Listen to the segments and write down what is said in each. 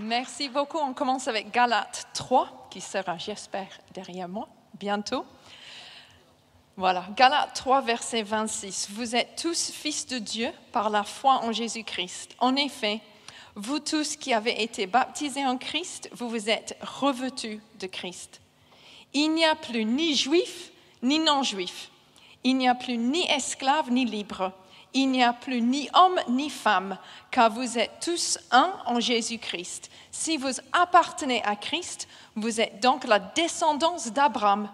Merci beaucoup. On commence avec Galates 3, qui sera, j'espère, derrière moi bientôt. Voilà, Galates 3, verset 26. Vous êtes tous fils de Dieu par la foi en Jésus-Christ. En effet, vous tous qui avez été baptisés en Christ, vous vous êtes revêtus de Christ. Il n'y a plus ni juif ni non-juif. Il n'y a plus ni esclave ni libre. Il n'y a plus ni homme ni femme, car vous êtes tous un en Jésus-Christ. Si vous appartenez à Christ, vous êtes donc la descendance d'Abraham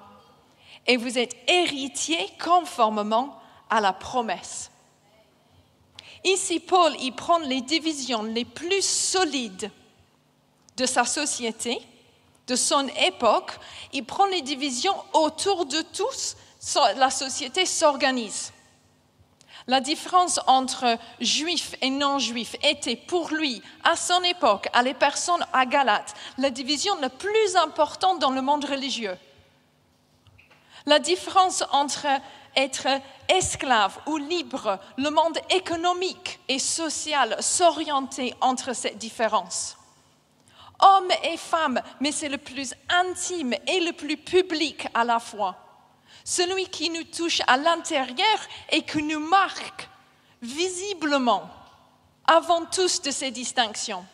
et vous êtes héritier conformément à la promesse. Ici, Paul, il prend les divisions les plus solides de sa société, de son époque, il prend les divisions autour de tous, la société s'organise. La différence entre juifs et non-juifs était pour lui, à son époque, à les personnes à Galate, la division la plus importante dans le monde religieux. La différence entre être esclave ou libre, le monde économique et social s'orientait entre cette différence. Hommes et femmes, mais c'est le plus intime et le plus public à la fois celui qui nous touche à l'intérieur et qui nous marque visiblement avant tous de ces distinctions.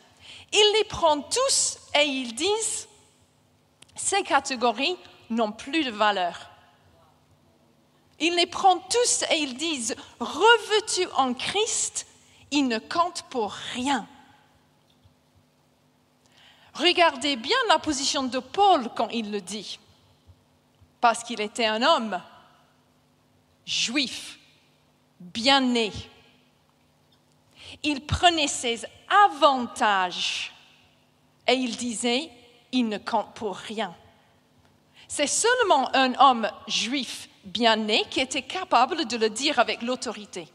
Ils les prennent tous et ils disent, ces catégories n'ont plus de valeur. Ils les prennent tous et ils disent, revêtus en Christ, ils ne comptent pour rien. Regardez bien la position de Paul quand il le dit parce qu'il était un homme juif, bien né. Il prenait ses avantages et il disait, il ne compte pour rien. C'est seulement un homme juif bien né qui était capable de le dire avec l'autorité.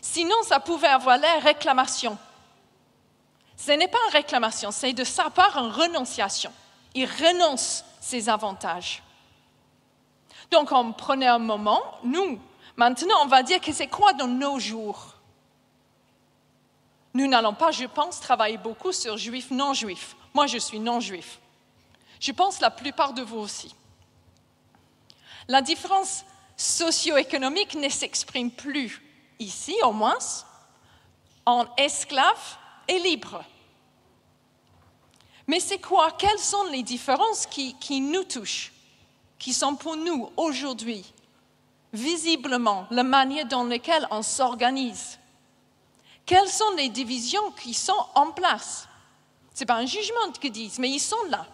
Sinon, ça pouvait avoir l'air réclamation. Ce n'est pas une réclamation, c'est de sa part une renonciation. Il renonce ses avantages. Donc, on prenait un moment, nous, maintenant, on va dire que c'est quoi dans nos jours? Nous n'allons pas, je pense, travailler beaucoup sur juifs, non-juifs. Moi, je suis non-juif. Je pense la plupart de vous aussi. La différence socio-économique ne s'exprime plus ici, au moins, en esclaves et libres. Mais c'est quoi? Quelles sont les différences qui, nous touchent, qui sont pour nous aujourd'hui, visiblement, la manière dans laquelle on s'organise Quelles sont les divisions qui sont en place? Ce n'est pas un jugement que disent, mais ils sont là.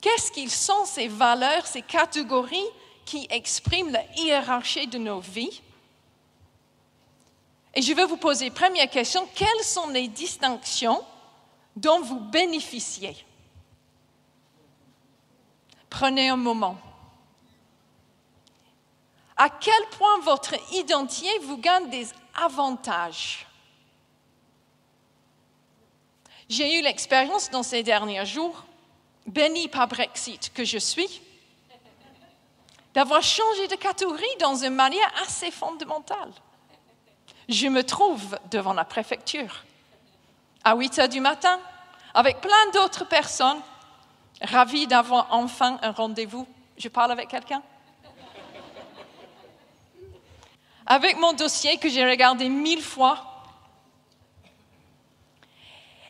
Qu'est-ce qu'ils sont ces valeurs, ces catégories qui expriment la hiérarchie de nos vies? Et je vais vous poser première question, quelles sont les distinctions dont vous bénéficiez? Prenez un moment. À quel point votre identité vous gagne des avantages? J'ai eu l'expérience dans ces derniers jours, béni par Brexit que je suis, d'avoir changé de catégorie dans une manière assez fondamentale. Je me trouve devant la préfecture à 8 heures du matin avec plein d'autres personnes, ravies d'avoir enfin un rendez-vous. Je parle avec quelqu'un? Avec mon dossier que j'ai regardé mille fois.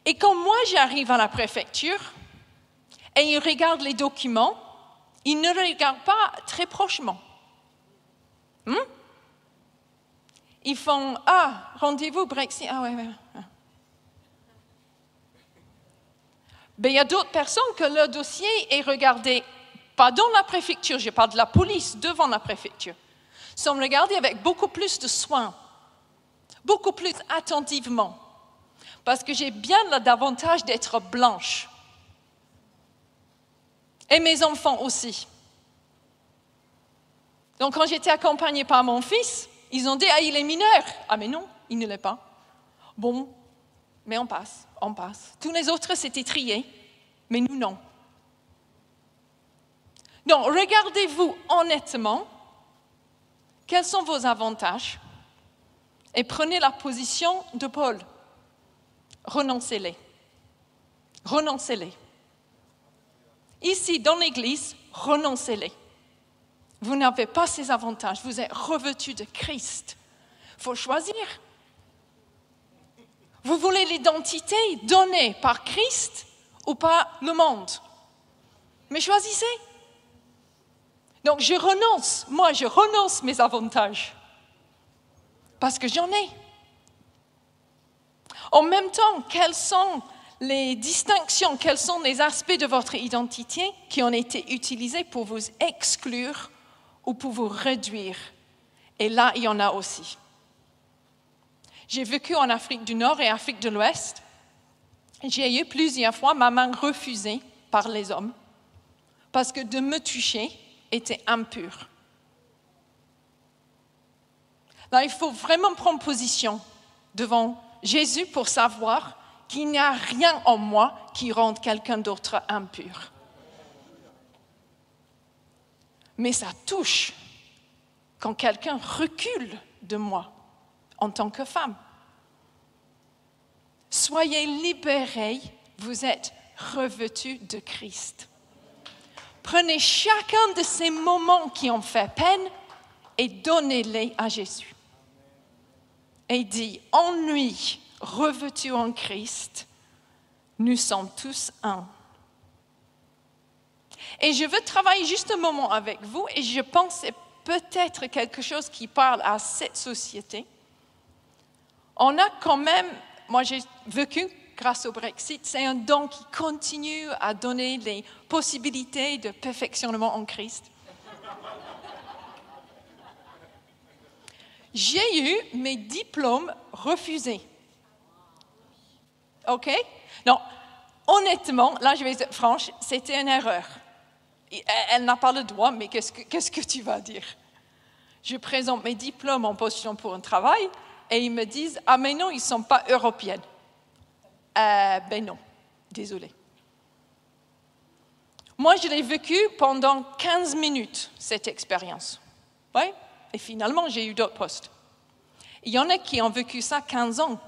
Et quand moi j'arrive à la préfecture et ils regardent les documents, ils ne regardent pas très prochement. Hmm? Ils font Ah, rendez-vous Brexit. Ah ouais, ouais. Ben, il y a d'autres personnes que leur dossier est regardé, pas dans la préfecture, je parle de la police devant la préfecture, sont regardés avec beaucoup plus de soin, beaucoup plus attentivement, parce que j'ai bien l'avantage d'être blanche. Et mes enfants aussi. Donc quand j'étais accompagnée par mon fils, ils ont dit, ah, il est mineur. Ah, mais non, il ne l'est pas. Bon, mais on passe, passe. Tous les autres, c'était trié, mais nous, non. Donc, regardez-vous honnêtement quels sont vos avantages et prenez la position de Paul. renoncez-les. Renoncez-les. Ici, dans l'Église, renoncez-les. Vous n'avez pas ces avantages. Vous êtes revêtu de Christ. Il faut choisir. Vous voulez l'identité donnée par Christ ou par le monde? Mais choisissez. Donc je renonce, moi je renonce mes avantages parce que j'en ai. En même temps, quelles sont les distinctions, quels sont les aspects de votre identité qui ont été utilisés pour vous exclure ou pour vous réduire? Et là, il y en a aussi. J'ai vécu en Afrique du Nord et Afrique de l'Ouest. J'ai eu plusieurs fois ma main refusée par les hommes parce que de me toucher était impur. Là, il faut vraiment prendre position devant Jésus pour savoir qu'il n'y a rien en moi qui rende quelqu'un d'autre impur. Mais ça touche quand quelqu'un recule de moi en tant que femme. Soyez libérés, vous êtes revêtus de Christ. Prenez chacun de ces moments qui ont fait peine et donnez-les à Jésus. Et dit, ennui, revêtus en Christ, nous sommes tous un. Et je veux travailler juste un moment avec vous et je pense que c'est peut-être quelque chose qui parle à cette société on a quand même, moi j'ai vécu grâce au Brexit, c'est un don qui continue à donner les possibilités de perfectionnement en Christ. J'ai eu mes diplômes refusés. OK? Non, honnêtement, là je vais être franche, c'était une erreur. Elle n'a pas le droit, mais qu'est-ce que, tu vas dire? Je présente mes diplômes en position pour un travail et ils me disent Ah, mais non, ils ne sont pas européennes. Euh, ben non, désolé. Moi, je l'ai vécu pendant 15 minutes, cette expérience. Oui, et finalement, j'ai eu d'autres postes. Il y en a qui ont vécu ça 15 ans.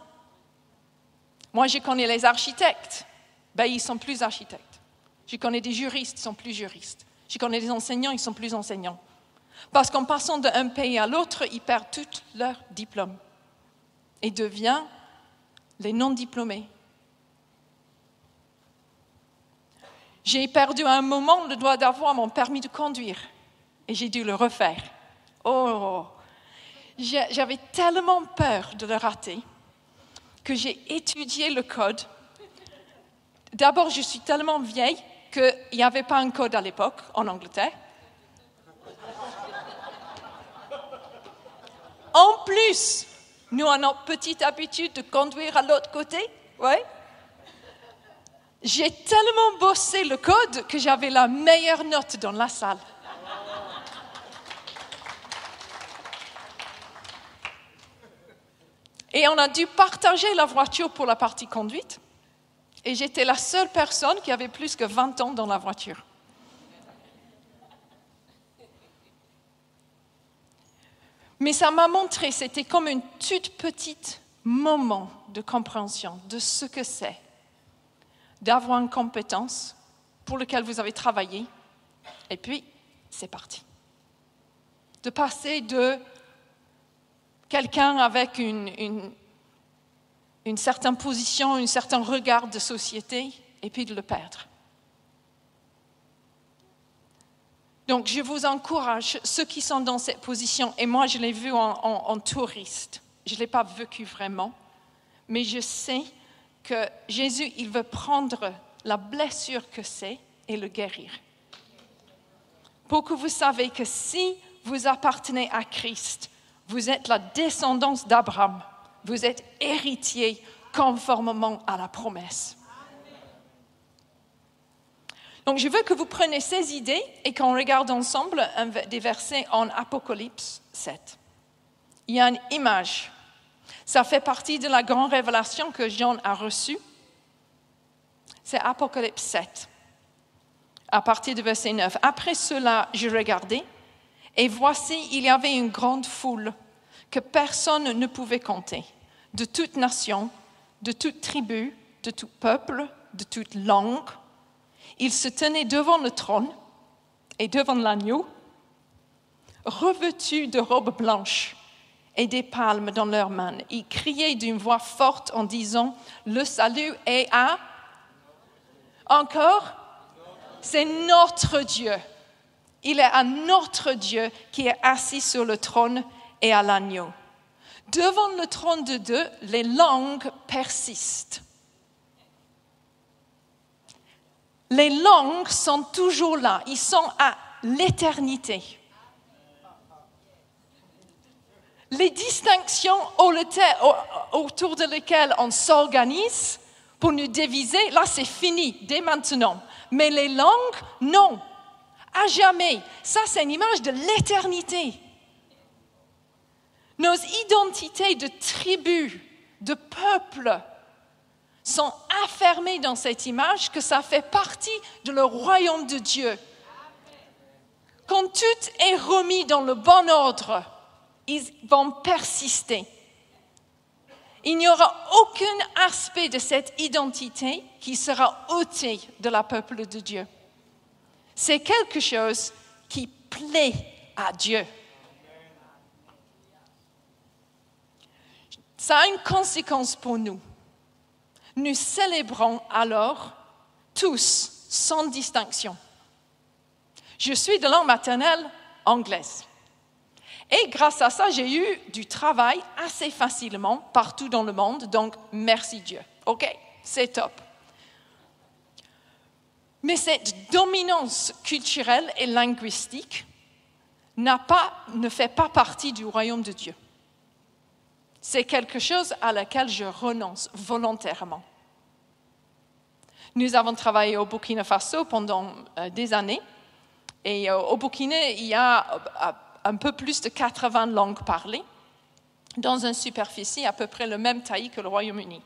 Moi, je connais les architectes. Ben, ils sont plus architectes. Je connais des juristes, ils sont plus juristes. Je connais des enseignants, ils sont plus enseignants. Parce qu'en passant d'un pays à l'autre, ils perdent tous leurs diplômes et devient les non-diplômés. J'ai perdu un moment le droit d'avoir mon permis de conduire et j'ai dû le refaire. Oh, j'avais tellement peur de le rater que j'ai étudié le code. D'abord, je suis tellement vieille qu'il n'y avait pas un code à l'époque en Angleterre. En plus, nous avons petite habitude de conduire à l'autre côté. Ouais. J'ai tellement bossé le code que j'avais la meilleure note dans la salle. Et on a dû partager la voiture pour la partie conduite. Et j'étais la seule personne qui avait plus que 20 ans dans la voiture. Mais ça m'a montré, c'était comme un tout petit moment de compréhension de ce que c'est d'avoir une compétence pour laquelle vous avez travaillé, et puis c'est parti. De passer de quelqu'un avec une, une, une certaine position, un certain regard de société, et puis de le perdre. Donc, je vous encourage, ceux qui sont dans cette position, et moi, je l'ai vu en, touriste, je ne l'ai pas vécu vraiment, mais je sais que Jésus, il veut prendre la blessure que c'est et le guérir. Pour que vous savez que si vous appartenez à Christ, vous êtes la descendance d'Abraham, vous êtes héritier conformément à la promesse. Donc je veux que vous preniez ces idées et qu'on regarde ensemble des versets en Apocalypse 7. Il y a une image. Ça fait partie de la grande révélation que Jean a reçue. C'est Apocalypse 7, à partir du verset 9. Après cela, je regardais, et voici, il y avait une grande foule que personne ne pouvait compter, de toute nation, de toute tribu, de tout peuple, de toute langue. Ils se tenaient devant le trône et devant l'agneau, revêtus de robes blanches et des palmes dans leurs mains. Ils criaient d'une voix forte en disant, le salut est à... Encore C'est notre Dieu. Il est à notre Dieu qui est assis sur le trône et à l'agneau. Devant le trône de Dieu, les langues persistent. Les langues sont toujours là, ils sont à l'éternité. Les distinctions autour de lesquelles on s'organise pour nous diviser, là c'est fini dès maintenant. Mais les langues, non, à jamais. Ça c'est une image de l'éternité. Nos identités de tribus, de peuples, sont affirmées dans cette image que ça fait partie de le royaume de Dieu. Quand tout est remis dans le bon ordre, ils vont persister. Il n'y aura aucun aspect de cette identité qui sera ôté de la peuple de Dieu. C'est quelque chose qui plaît à Dieu. Ça a une conséquence pour nous. Nous célébrons alors tous sans distinction. Je suis de langue maternelle anglaise. Et grâce à ça, j'ai eu du travail assez facilement partout dans le monde. Donc, merci Dieu. OK, c'est top. Mais cette dominance culturelle et linguistique ne fait pas partie du royaume de Dieu. C'est quelque chose à laquelle je renonce volontairement. Nous avons travaillé au Burkina Faso pendant euh, des années. Et euh, au Burkina, il y a euh, un peu plus de 80 langues parlées dans une superficie à peu près le même taille que le Royaume-Uni.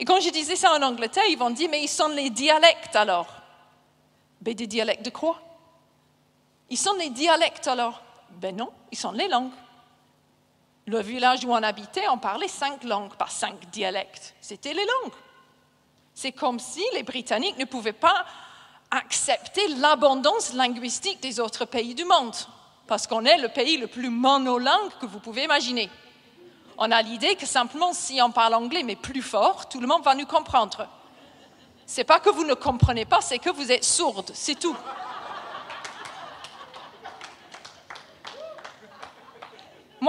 Et quand je disais ça en Angleterre, ils vont dire, mais ils sont les dialectes alors. Ben, des dialectes de quoi? Ils sont les dialectes alors? Ben non, ils sont les langues. Le village où on habitait, on parlait cinq langues, pas cinq dialectes. C'était les langues. C'est comme si les Britanniques ne pouvaient pas accepter l'abondance linguistique des autres pays du monde, parce qu'on est le pays le plus monolingue que vous pouvez imaginer. On a l'idée que simplement si on parle anglais mais plus fort, tout le monde va nous comprendre. C'est pas que vous ne comprenez pas, c'est que vous êtes sourde, c'est tout.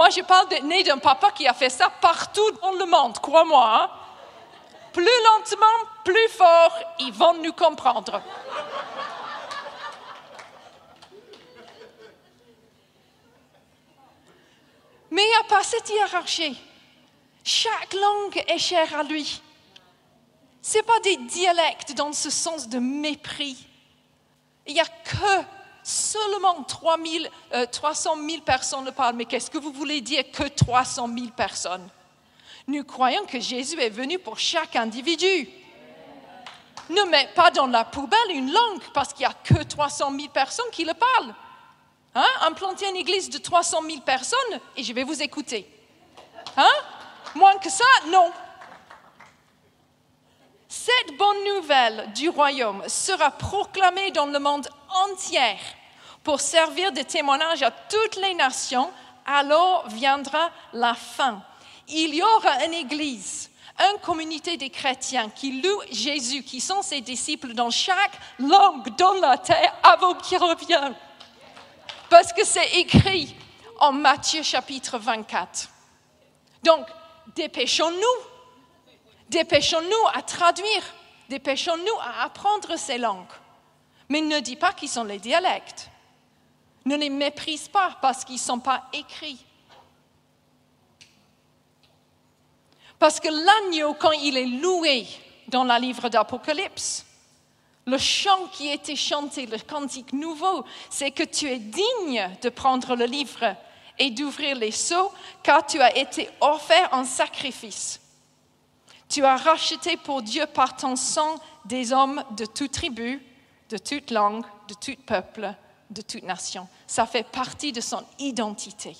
Moi, je parle de, né d'un papa qui a fait ça partout dans le monde, crois-moi. Hein. Plus lentement, plus fort, ils vont nous comprendre. Mais il n'y a pas cette hiérarchie. Chaque langue est chère à lui. Ce n'est pas des dialectes dans ce sens de mépris. Il n'y a que Seulement 3 300 000 personnes le parlent. Mais qu'est-ce que vous voulez dire que 300 000 personnes? Nous croyons que Jésus est venu pour chaque individu. Ne mets pas dans la poubelle une langue parce qu'il n'y a que 300 000 personnes qui le parlent. Hein? Implantez une église de 300 000 personnes et je vais vous écouter. Hein? Moins que ça, non. Cette bonne nouvelle du royaume sera proclamée dans le monde entier pour servir de témoignage à toutes les nations, alors viendra la fin. Il y aura une église, une communauté des chrétiens qui louent Jésus, qui sont ses disciples dans chaque langue dans la terre avant qu'il revienne. Parce que c'est écrit en Matthieu chapitre 24. Donc, dépêchons-nous. Dépêchons-nous à traduire. Dépêchons-nous à apprendre ces langues. Mais ne dis pas qu'ils sont les dialectes. Ne les méprise pas parce qu'ils ne sont pas écrits. Parce que l'agneau, quand il est loué dans le livre d'Apocalypse, le chant qui était chanté, le cantique nouveau, c'est que tu es digne de prendre le livre et d'ouvrir les seaux, car tu as été offert en sacrifice. Tu as racheté pour Dieu par ton sang des hommes de toute tribu, de toute langue, de tout peuple, de toute nation. Ça fait partie de son identité.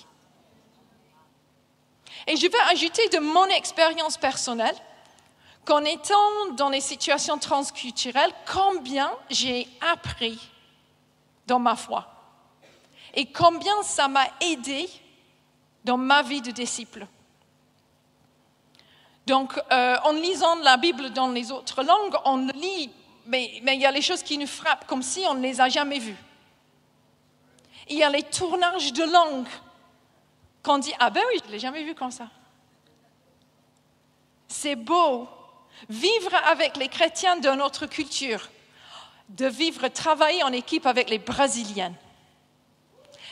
Et je vais ajouter de mon expérience personnelle qu'en étant dans les situations transculturelles, combien j'ai appris dans ma foi et combien ça m'a aidé dans ma vie de disciple. Donc, euh, en lisant la Bible dans les autres langues, on lit, mais, mais il y a les choses qui nous frappent comme si on ne les a jamais vues. Il y a les tournages de langue qu'on dit, ah ben oui, je ne l'ai jamais vu comme ça. C'est beau vivre avec les chrétiens de notre culture, de vivre, travailler en équipe avec les Brésiliens.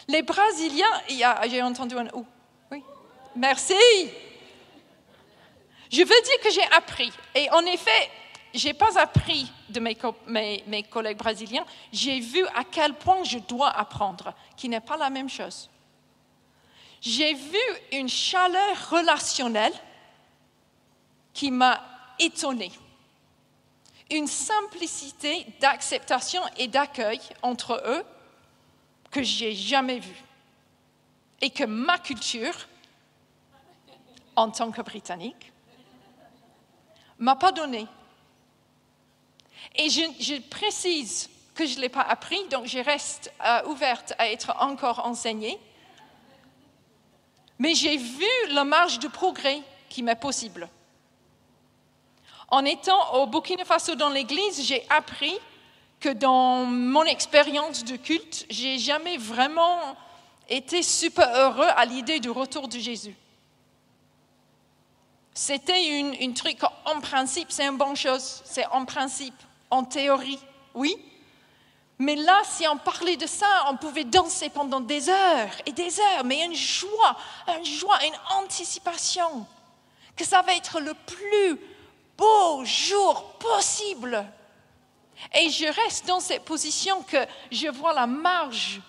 Les Brésiliens, j'ai entendu un ou. Oui, merci. Je veux dire que j'ai appris. Et en effet, je n'ai pas appris de mes, mes, collègues brésiliens, j'ai vu à quel point je dois apprendre, qui n'est pas la même chose. J'ai vu une chaleur relationnelle qui m'a étonnée. Une simplicité d'acceptation et d'accueil entre eux que j'ai jamais vue. Et que ma culture, en tant que Britannique, m'a pas donné. Et je, précise que je ne l'ai pas appris, donc je reste euh, ouverte à être encore enseignée. Mais j'ai vu la marge de progrès qui m'est possible. En étant au Burkina Faso dans l'église, j'ai appris que dans mon expérience de culte, j'ai jamais vraiment été super heureux à l'idée du retour de Jésus. C'était une, une, truc, en principe, c'est une bonne chose, c'est en principe, en théorie, oui. Mais là, si on parlait de ça, on pouvait danser pendant des heures et des heures, mais une joie, une joie, une anticipation, que ça va être le plus beau jour possible. Et je reste dans cette position que je vois la marge,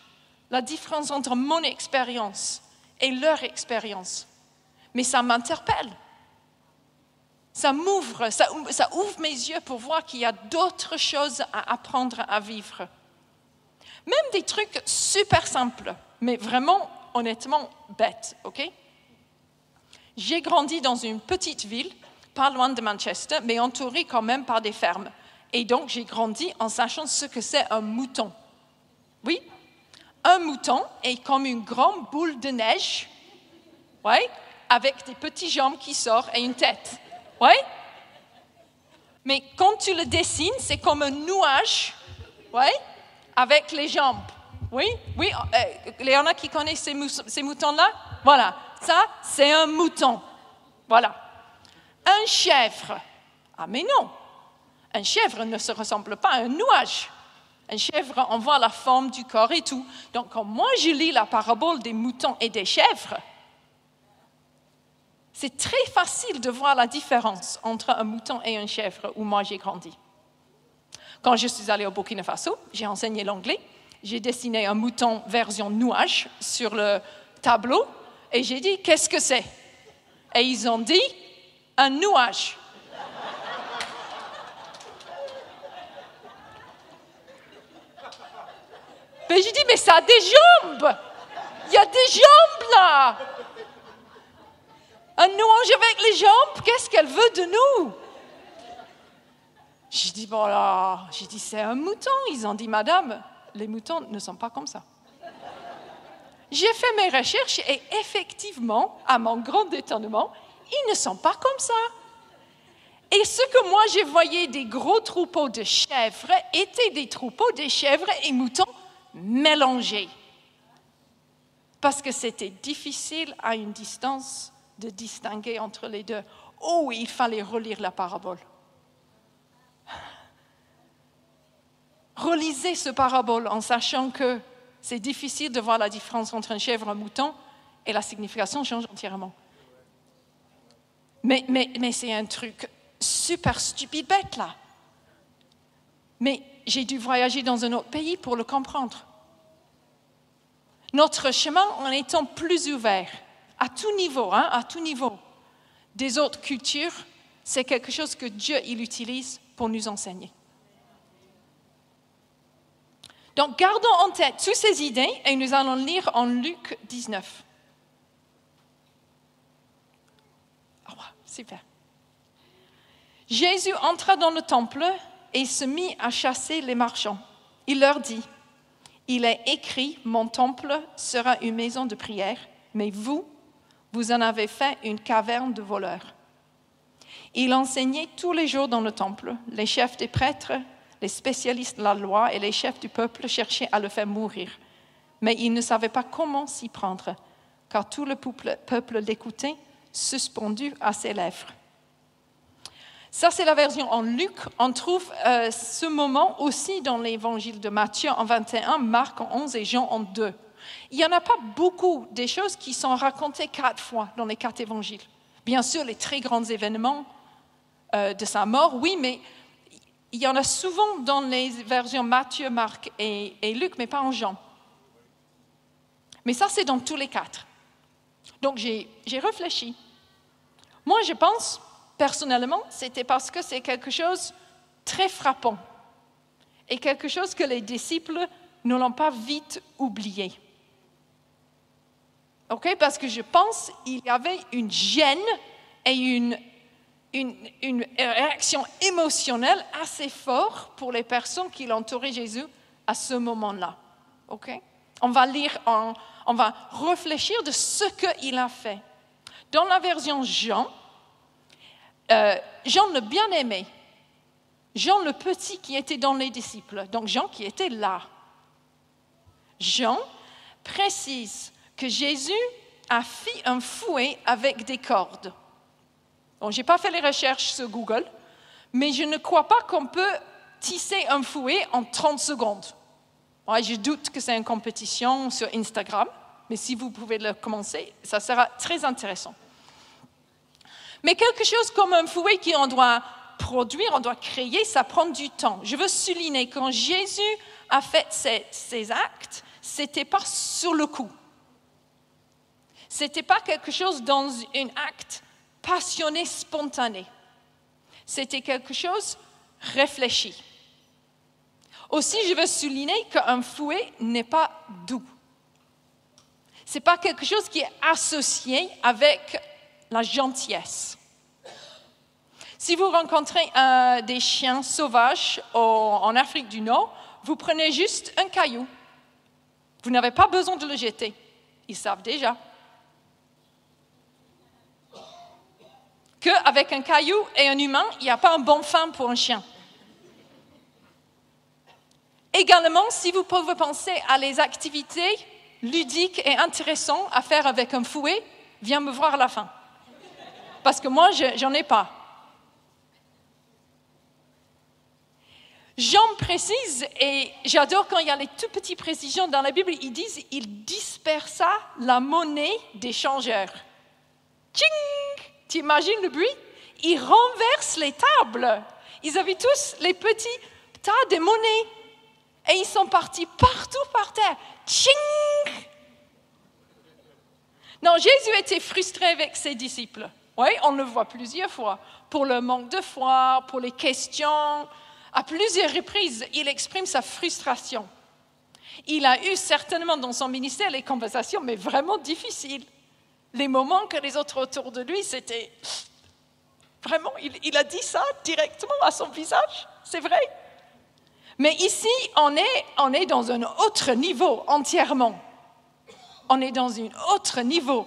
la différence entre mon expérience et leur expérience. Mais ça m'interpelle. Ça m'ouvre, ça, ouvre mes yeux pour voir qu'il y a d'autres choses à apprendre à vivre. Même des trucs super simples, mais vraiment, honnêtement, bêtes, ok? J'ai grandi dans une petite ville pas loin de Manchester, mais entouré quand même par des fermes. Et donc, j'ai grandi en sachant ce que c'est un mouton. Oui, un mouton est comme une grande boule de neige, ouais, avec des petites jambes qui sortent et une tête. Ouais? Mais quand tu le dessines, c'est comme un nuage, ouais, avec les jambes. Oui, oui, euh, il y en a qui connaissent ces moutons-là? Voilà, ça, c'est un mouton. Voilà. Un chèvre. Ah mais non, un chèvre ne se ressemble pas à un nuage. Un chèvre, on voit la forme du corps et tout. Donc quand moi je lis la parabole des moutons et des chèvres, c'est très facile de voir la différence entre un mouton et un chèvre où moi j'ai grandi. Quand je suis allée au Burkina Faso, j'ai enseigné l'anglais, j'ai dessiné un mouton version nuage sur le tableau et j'ai dit qu'est-ce que c'est? Et ils ont dit un nuage. Mais j'ai dit, mais ça a des jambes. Il y a des jambes là. Un nuage avec les jambes, qu'est-ce qu'elle veut de nous? J'ai dit, bon là, j'ai dit, c'est un mouton. Ils ont dit, madame, les moutons ne sont pas comme ça. J'ai fait mes recherches et effectivement, à mon grand étonnement, ils ne sont pas comme ça. Et ce que moi je voyais des gros troupeaux de chèvres étaient des troupeaux de chèvres et moutons mélangés. Parce que c'était difficile à une distance de distinguer entre les deux. Oh, il fallait relire la parabole. Relisez ce parabole en sachant que c'est difficile de voir la différence entre un chèvre et un mouton et la signification change entièrement. Mais, c'est un truc super stupide bête là. Mais j'ai dû voyager dans un autre pays pour le comprendre. Notre chemin, en étant plus ouvert, à tout niveau, hein, à tout niveau, des autres cultures, c'est quelque chose que Dieu il utilise pour nous enseigner. Donc, gardons en tête toutes ces idées et nous allons lire en Luc 19. Super. Jésus entra dans le temple et se mit à chasser les marchands. Il leur dit, Il est écrit, mon temple sera une maison de prière, mais vous, vous en avez fait une caverne de voleurs. Il enseignait tous les jours dans le temple. Les chefs des prêtres, les spécialistes de la loi et les chefs du peuple cherchaient à le faire mourir. Mais ils ne savaient pas comment s'y prendre, car tout le peuple, l'écoutait, suspendu à ses lèvres. Ça, c'est la version en Luc. On trouve euh, ce moment aussi dans l'évangile de Matthieu en 21, Marc en 11 et Jean en 2. Il n'y en a pas beaucoup des choses qui sont racontées quatre fois dans les quatre évangiles. Bien sûr, les très grands événements euh, de sa mort, oui, mais il y en a souvent dans les versions Matthieu, Marc et, et Luc, mais pas en Jean. Mais ça, c'est dans tous les quatre. Donc, j'ai réfléchi. Moi, je pense, personnellement, c'était parce que c'est quelque chose très frappant et quelque chose que les disciples ne l'ont pas vite oublié. OK? Parce que je pense qu'il y avait une gêne et une, une, réaction émotionnelle assez forte pour les personnes qui l'entouraient Jésus à ce moment-là. OK? On va lire, on va réfléchir de ce qu'il a fait. Dans la version Jean, euh, Jean le bien-aimé, Jean le petit qui était dans les disciples, donc Jean qui était là. Jean précise que Jésus a fait un fouet avec des cordes. Bon, je n'ai pas fait les recherches sur Google, mais je ne crois pas qu'on peut tisser un fouet en 30 secondes. je doute que c'est une compétition sur Instagram, mais si vous pouvez le commencer, ça sera très intéressant. Mais quelque chose comme un fouet qu'on doit produire, on doit créer, ça prend du temps. Je veux souligner quand Jésus a fait ces, ces actes, c'était pas sur le coup. C'était pas quelque chose dans un acte passionné, spontané. C'était quelque chose réfléchi. Aussi, je veux souligner qu'un fouet n'est pas doux. Ce n'est pas quelque chose qui est associé avec la gentillesse. Si vous rencontrez des chiens sauvages en Afrique du Nord, vous prenez juste un caillou. Vous n'avez pas besoin de le jeter. Ils savent déjà. Qu'avec un caillou et un humain, il n'y a pas un bon fin pour un chien. Également, si vous pouvez penser à les activités ludiques et intéressantes à faire avec un fouet, viens me voir à la fin. Parce que moi, je n'en ai pas. Jean précise, et j'adore quand il y a les tout petites précisions dans la Bible, ils disent il dispersa la monnaie des changeurs. Tching Tu imagines le bruit? Ils renversent les tables. Ils avaient tous les petits tas de monnaie. Et ils sont partis partout par terre. Tching Non, Jésus était frustré avec ses disciples. Oui, on le voit plusieurs fois. Pour le manque de foi, pour les questions, à plusieurs reprises, il exprime sa frustration. Il a eu certainement dans son ministère les conversations, mais vraiment difficiles. Les moments que les autres autour de lui, c'était vraiment, il, a dit ça directement à son visage, c'est vrai. Mais ici, on est, on est dans un autre niveau entièrement. On est dans un autre niveau.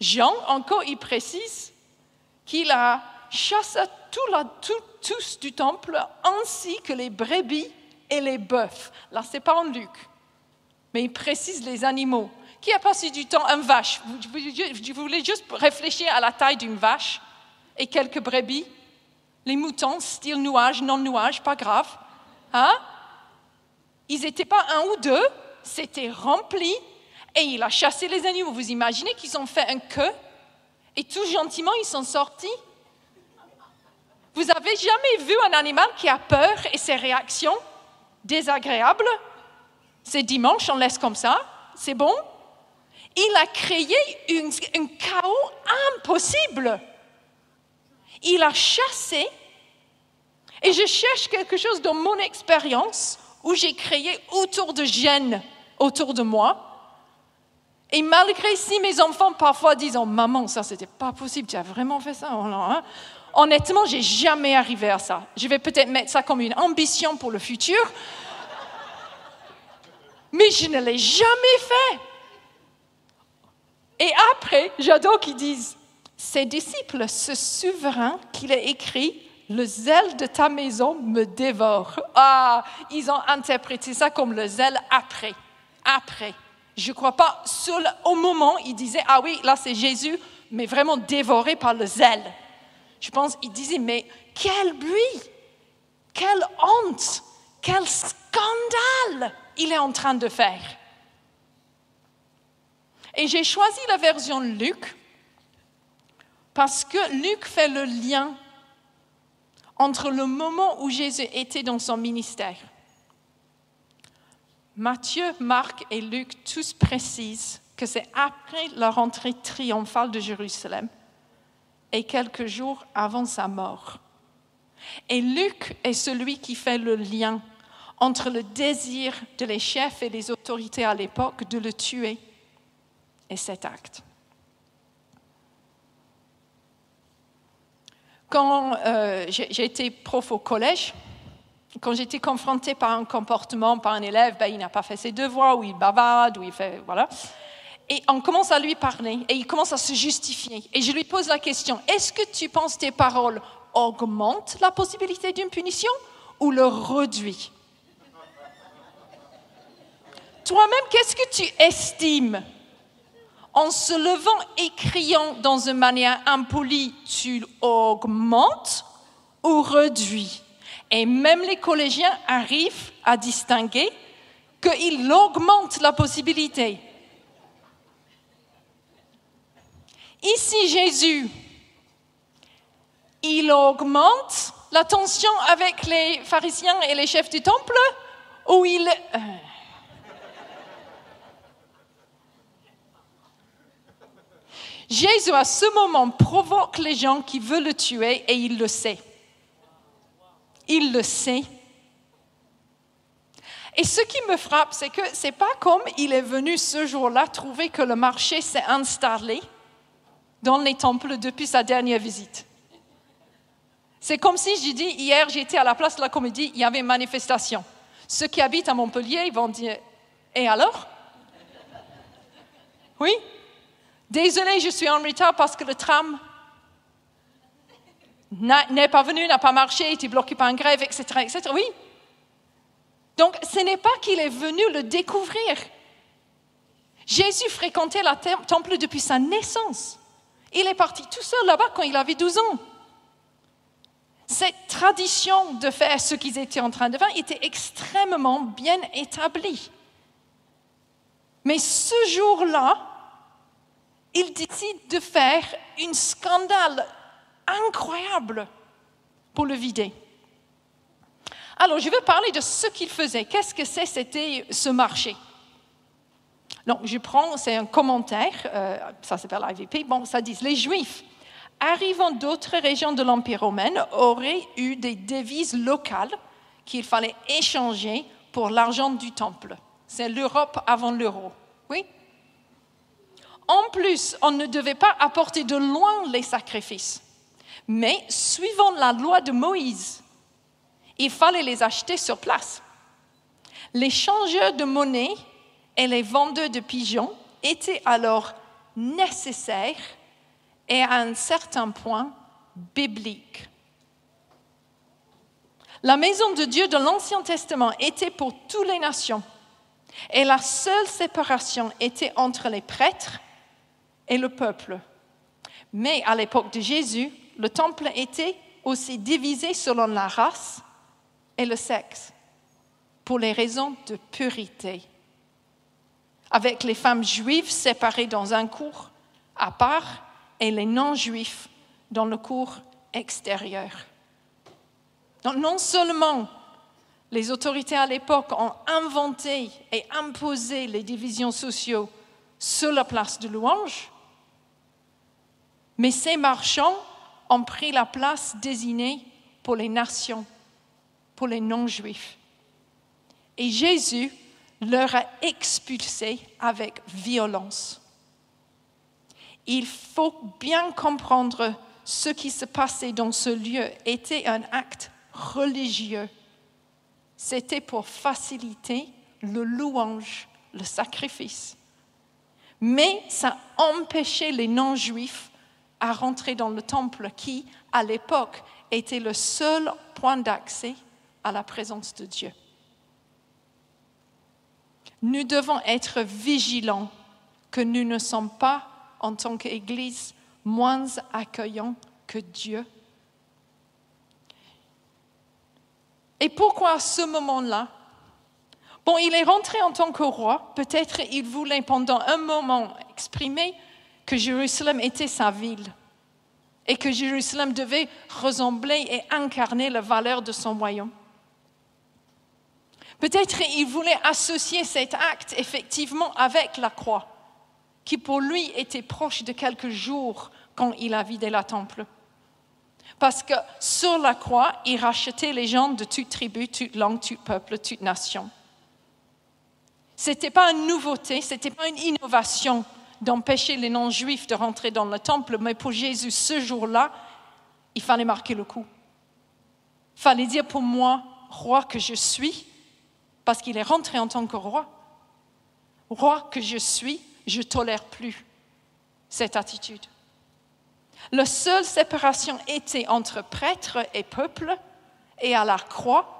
Jean, encore, il précise qu'il a chassé tout la, tous du temple, ainsi que les brebis et les bœufs. Là, ce n'est pas en Luc, mais il précise les animaux. Qui a passé du temps Une vache? Vous, voulez juste réfléchir à la taille d'une vache et quelques brebis? Les moutons, style nuage, non nuage, pas grave. Hein? Ils n'étaient pas un ou deux, c'était rempli. Et il a chassé les animaux. Vous imaginez qu'ils ont fait un queue et tout gentiment, ils sont sortis? Vous avez jamais vu un animal qui a peur et ses réactions? Désagréables? C'est dimanche, on laisse comme ça, c'est bon? Il a créé un chaos impossible. Il a chassé, et je cherche quelque chose dans mon expérience où j'ai créé autour de gêne autour de moi. Et malgré si mes enfants parfois disent oh, Maman, ça c'était pas possible, tu as vraiment fait ça oh, hein? Honnêtement, j'ai jamais arrivé à ça. Je vais peut-être mettre ça comme une ambition pour le futur, mais je ne l'ai jamais fait. Et après, j'adore qu'ils disent Ses disciples, ce souverain qu'il a écrit, le zèle de ta maison me dévore. Ah, ils ont interprété ça comme le zèle après. Après. Je ne crois pas, au moment, ils disaient, ah oui, là c'est Jésus, mais vraiment dévoré par le zèle. Je pense, ils disaient, mais quel bruit, quelle honte, quel scandale il est en train de faire. Et j'ai choisi la version Luc parce que Luc fait le lien entre le moment où Jésus était dans son ministère. Matthieu, Marc et Luc tous précisent que c'est après la rentrée triomphale de Jérusalem et quelques jours avant sa mort. Et Luc est celui qui fait le lien entre le désir de les chefs et les autorités à l'époque de le tuer et cet acte. Quand euh, j'ai été prof au collège, quand j'étais confrontée par un comportement, par un élève, ben, il n'a pas fait ses devoirs, ou il bavarde, ou il fait. Voilà. Et on commence à lui parler, et il commence à se justifier. Et je lui pose la question est-ce que tu penses tes paroles augmentent la possibilité d'une punition ou le réduisent? Toi-même, qu'est-ce que tu estimes? En se levant et criant dans une manière impolie, tu augmentes ou réduis. Et même les collégiens arrivent à distinguer qu'il augmente la possibilité. Ici, Jésus, il augmente la tension avec les pharisiens et les chefs du temple ou il... Euh, Jésus, à ce moment, provoque les gens qui veulent le tuer et il le sait. Il le sait. Et ce qui me frappe, c'est que ce n'est pas comme il est venu ce jour-là trouver que le marché s'est installé dans les temples depuis sa dernière visite. C'est comme si je dis, hier j'étais à la place de la comédie, il y avait une manifestation. Ceux qui habitent à Montpellier, ils vont dire, et alors? Oui Désolé, je suis en retard parce que le tram n'est pas venu, n'a pas marché, était bloqué par une grève, etc., etc. Oui. Donc, ce n'est pas qu'il est venu le découvrir. Jésus fréquentait le temple depuis sa naissance. Il est parti tout seul là-bas quand il avait 12 ans. Cette tradition de faire ce qu'ils étaient en train de faire était extrêmement bien établie. Mais ce jour-là, il décide de faire un scandale incroyable pour le vider. Alors, je vais parler de ce qu'il faisait. Qu'est-ce que c'est, c'était ce marché? Donc, je prends, c'est un commentaire, euh, ça s'appelle IVP. Bon, ça dit les Juifs arrivant d'autres régions de l'Empire romain auraient eu des devises locales qu'il fallait échanger pour l'argent du temple. C'est l'Europe avant l'euro. Oui? En plus, on ne devait pas apporter de loin les sacrifices, mais suivant la loi de Moïse, il fallait les acheter sur place. Les changeurs de monnaie et les vendeurs de pigeons étaient alors nécessaires et à un certain point bibliques. La maison de Dieu de l'Ancien Testament était pour toutes les nations et la seule séparation était entre les prêtres et le peuple. Mais à l'époque de Jésus, le temple était aussi divisé selon la race et le sexe, pour les raisons de purité, avec les femmes juives séparées dans un cours à part et les non-juifs dans le cours extérieur. Donc non seulement les autorités à l'époque ont inventé et imposé les divisions sociales sur la place de louange, mais ces marchands ont pris la place désignée pour les nations, pour les non-juifs. Et Jésus leur a expulsés avec violence. Il faut bien comprendre ce qui se passait dans ce lieu était un acte religieux. C'était pour faciliter le louange, le sacrifice. Mais ça empêchait les non-juifs à rentrer dans le temple qui, à l'époque, était le seul point d'accès à la présence de Dieu. Nous devons être vigilants que nous ne sommes pas, en tant qu'Église, moins accueillants que Dieu. Et pourquoi à ce moment-là? Bon, il est rentré en tant que roi. Peut-être il voulait pendant un moment exprimer que Jérusalem était sa ville et que Jérusalem devait ressembler et incarner la valeur de son royaume. Peut-être il voulait associer cet acte effectivement avec la croix, qui pour lui était proche de quelques jours quand il a vidé la temple. Parce que sur la croix, il rachetait les gens de toute tribu, toute langue, tout peuple, toute nation. Ce n'était pas une nouveauté, ce n'était pas une innovation d'empêcher les non-juifs de rentrer dans le temple, mais pour Jésus, ce jour-là, il fallait marquer le coup. Il fallait dire pour moi, roi que je suis, parce qu'il est rentré en tant que roi. Roi que je suis, je tolère plus cette attitude. La seule séparation était entre prêtre et peuple, et à la croix,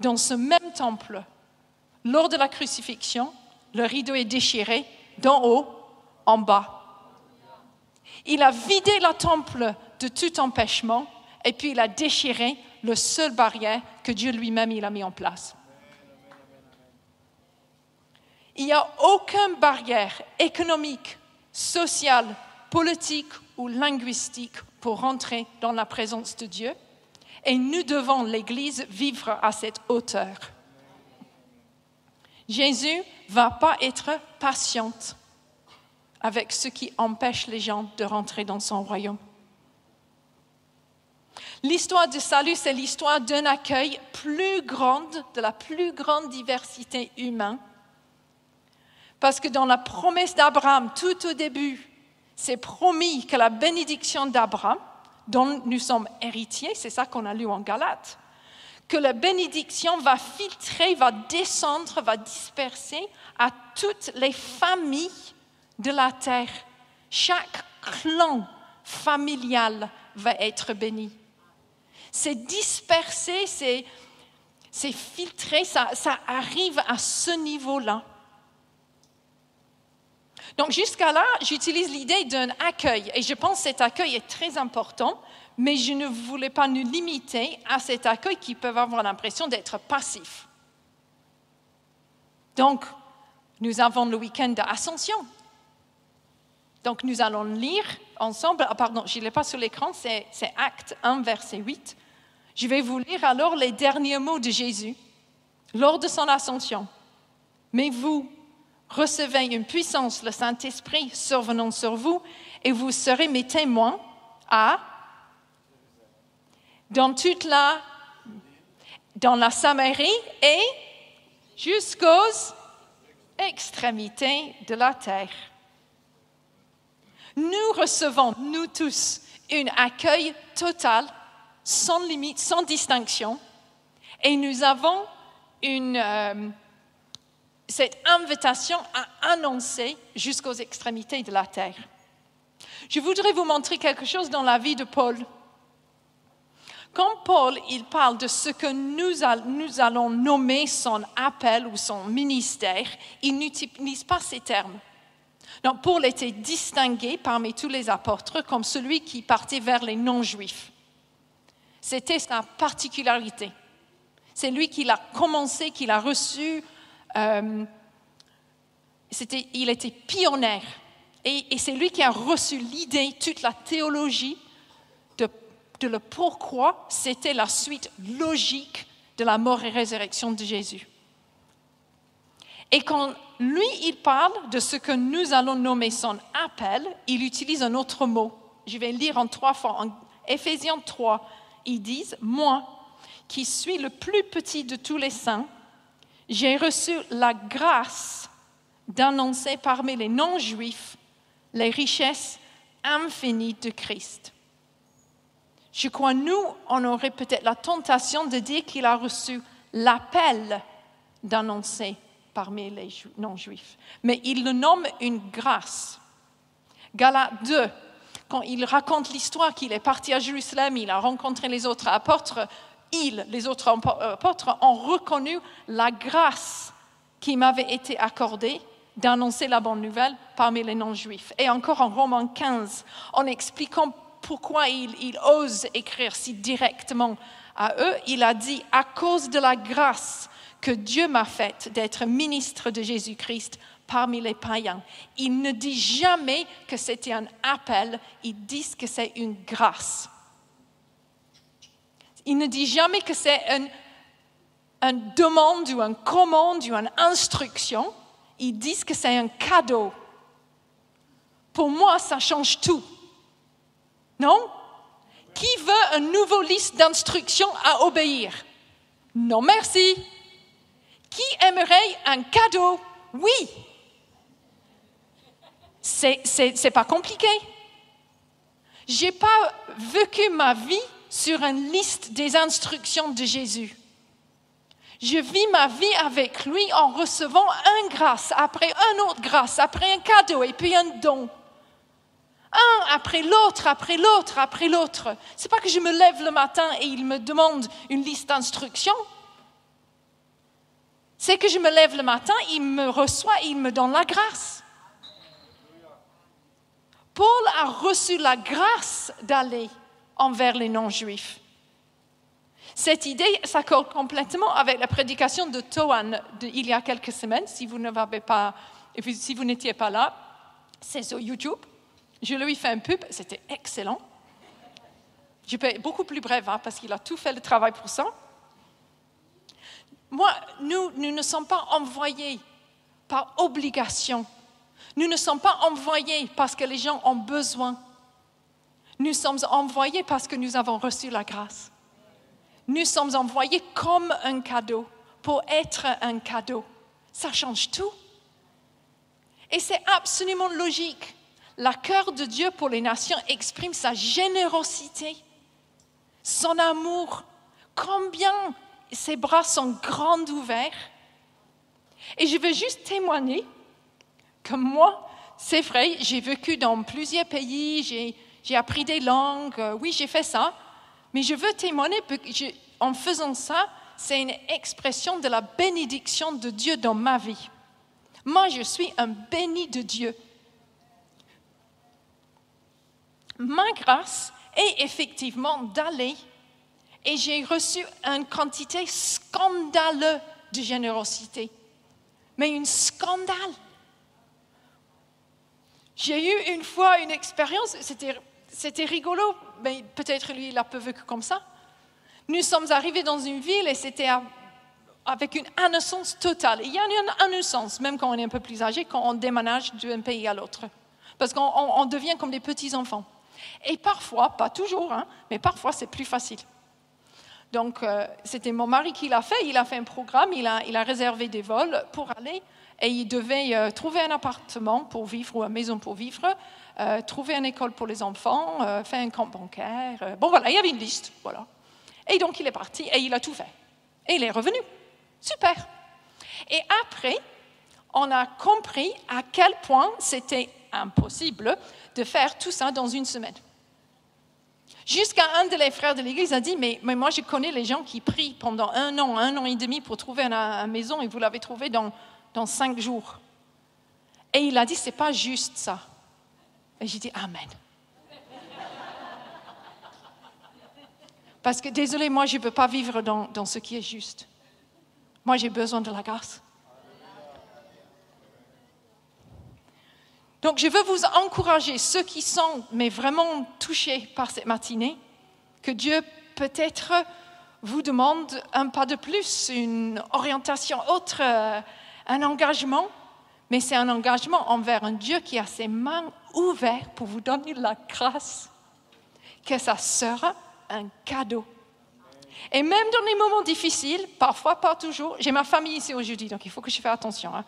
dans ce même temple, lors de la crucifixion, le rideau est déchiré d'en haut en bas. Il a vidé le temple de tout empêchement et puis il a déchiré le seul barrière que Dieu lui-même a mis en place. Il n'y a aucune barrière économique, sociale, politique ou linguistique pour rentrer dans la présence de Dieu. Et nous devons, l'Église, vivre à cette hauteur. Jésus ne va pas être patiente avec ce qui empêche les gens de rentrer dans son royaume. L'histoire du salut, c'est l'histoire d'un accueil plus grand, de la plus grande diversité humaine. Parce que dans la promesse d'Abraham, tout au début, c'est promis que la bénédiction d'Abraham, dont nous sommes héritiers, c'est ça qu'on a lu en Galate, que la bénédiction va filtrer, va descendre, va disperser à toutes les familles de la terre. Chaque clan familial va être béni. C'est dispersé, c'est filtré, ça, ça arrive à ce niveau-là. Donc jusqu'à là, j'utilise l'idée d'un accueil et je pense que cet accueil est très important mais je ne voulais pas nous limiter à cet accueil qui peut avoir l'impression d'être passif. Donc, nous avons le week-end d'Ascension. Donc, nous allons lire ensemble, ah, pardon, je ne l'ai pas sur l'écran, c'est, c'est Acte 1, verset 8. Je vais vous lire alors les derniers mots de Jésus lors de son ascension. Mais vous recevez une puissance, le Saint-Esprit survenant sur vous, et vous serez mes témoins à dans toute la, dans la Samarie et jusqu'aux extrémités de la terre. Nous recevons, nous tous, un accueil total, sans limite, sans distinction, et nous avons une, euh, cette invitation à annoncer jusqu'aux extrémités de la terre. Je voudrais vous montrer quelque chose dans la vie de Paul. Quand Paul il parle de ce que nous, allons nommer son appel ou son ministère, il n'utilise pas ces termes. Donc Paul était distingué parmi tous les apôtres comme celui qui partait vers les non-juifs. C'était sa particularité. C'est lui qui l'a commencé, qui l'a reçu. Euh, il était pionnier. et c'est lui qui a reçu l'idée, toute la théologie le pourquoi c'était la suite logique de la mort et résurrection de Jésus. Et quand lui, il parle de ce que nous allons nommer son appel, il utilise un autre mot. Je vais lire en trois fois. En Éphésiens 3, ils disent, moi, qui suis le plus petit de tous les saints, j'ai reçu la grâce d'annoncer parmi les non-juifs les richesses infinies de Christ. Je crois, nous, on aurait peut-être la tentation de dire qu'il a reçu l'appel d'annoncer parmi les non-juifs, mais il le nomme une grâce. Galates 2, quand il raconte l'histoire qu'il est parti à Jérusalem, il a rencontré les autres apôtres, ils, les autres apôtres, ont reconnu la grâce qui m'avait été accordée d'annoncer la bonne nouvelle parmi les non-juifs. Et encore en Romains 15, en expliquant pourquoi il, ose écrire si directement à eux, il a dit, à cause de la grâce que Dieu m'a faite d'être ministre de Jésus-Christ parmi les païens. Il ne dit jamais que c'était un appel, il dit que c'est une grâce. Il ne dit jamais que c'est une, une demande ou une commande ou une instruction, ils disent que c'est un cadeau. Pour moi, ça change tout. Non? Qui veut une nouvelle liste d'instructions à obéir? Non, merci. Qui aimerait un cadeau? Oui. C'est pas compliqué. J'ai pas vécu ma vie sur une liste des instructions de Jésus. Je vis ma vie avec lui en recevant un grâce, après un autre grâce, après un cadeau et puis un don. Un après l'autre, après l'autre, après l'autre. C'est pas que je me lève le matin et il me demande une liste d'instructions. C'est que je me lève le matin, il me reçoit, il me donne la grâce. Paul a reçu la grâce d'aller envers les non-juifs. Cette idée s'accorde complètement avec la prédication de Toan il y a quelques semaines. Si vous n'avez pas, si vous n'étiez pas là, c'est sur YouTube. Je lui ai fait un pub, c'était excellent. Je peux être beaucoup plus bref hein, parce qu'il a tout fait le travail pour ça. Moi, nous, nous ne sommes pas envoyés par obligation. Nous ne sommes pas envoyés parce que les gens ont besoin. Nous sommes envoyés parce que nous avons reçu la grâce. Nous sommes envoyés comme un cadeau, pour être un cadeau. Ça change tout. Et c'est absolument logique. La cœur de Dieu pour les nations exprime sa générosité, son amour, combien ses bras sont grands ouverts. Et je veux juste témoigner que moi, c'est vrai, j'ai vécu dans plusieurs pays, j'ai appris des langues, oui, j'ai fait ça, mais je veux témoigner, en faisant ça, c'est une expression de la bénédiction de Dieu dans ma vie. Moi, je suis un béni de Dieu. Ma grâce est effectivement d'aller et j'ai reçu une quantité scandaleuse de générosité. Mais une scandale. J'ai eu une fois une expérience, c'était rigolo, mais peut-être lui, il a peu vécu comme ça. Nous sommes arrivés dans une ville et c'était avec une innocence totale. Il y a une innocence, même quand on est un peu plus âgé, quand on déménage d'un pays à l'autre. Parce qu'on devient comme des petits-enfants. Et parfois, pas toujours, hein, mais parfois c'est plus facile. Donc, euh, c'était mon mari qui l'a fait. Il a fait un programme, il a, réservé des vols pour aller et il devait euh, trouver un appartement pour vivre ou une maison pour vivre euh, trouver une école pour les enfants, faire un compte bancaire. Bon, voilà, il y avait une liste, voilà. Et donc, il est parti et il a tout fait. Et il est revenu. Super. Et après, on a compris à quel point c'était impossible de faire tout ça dans une semaine. Jusqu'à un de les frères de l'Église a dit, mais, moi je connais les gens qui prient pendant un an, un an et demi pour trouver une, maison et vous l'avez trouvé dans, dans cinq jours. Et il a dit, c'est pas juste ça. Et j'ai dit Amen. Parce que désolé, moi, je ne peux pas vivre dans, dans ce qui est juste. Moi, j'ai besoin de la grâce. Donc, je veux vous encourager, ceux qui sont mais vraiment touchés par cette matinée, que Dieu peut-être vous demande un pas de plus, une orientation autre, euh, un engagement mais c'est un engagement envers un Dieu qui a ses mains ouvertes pour vous donner la grâce, que ça sera un cadeau. Et même dans les moments difficiles, parfois, pas toujours, j'ai ma famille ici aujourd'hui, donc il faut que je fasse attention. Hein.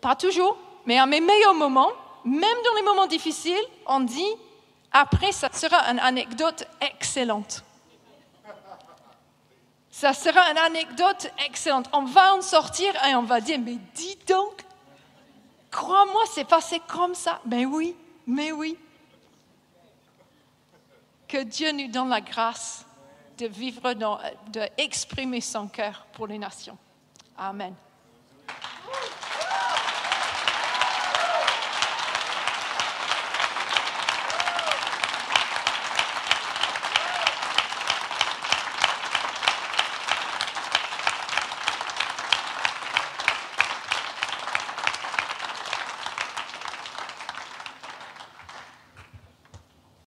Pas toujours, mais à mes meilleurs moments, même dans les moments difficiles, on dit, après, ça sera une anecdote excellente. Ça sera une anecdote excellente. On va en sortir et on va dire, mais dis donc, crois-moi, c'est passé comme ça. Mais oui, mais oui. Que Dieu nous donne la grâce de vivre, d'exprimer son cœur pour les nations. Amen.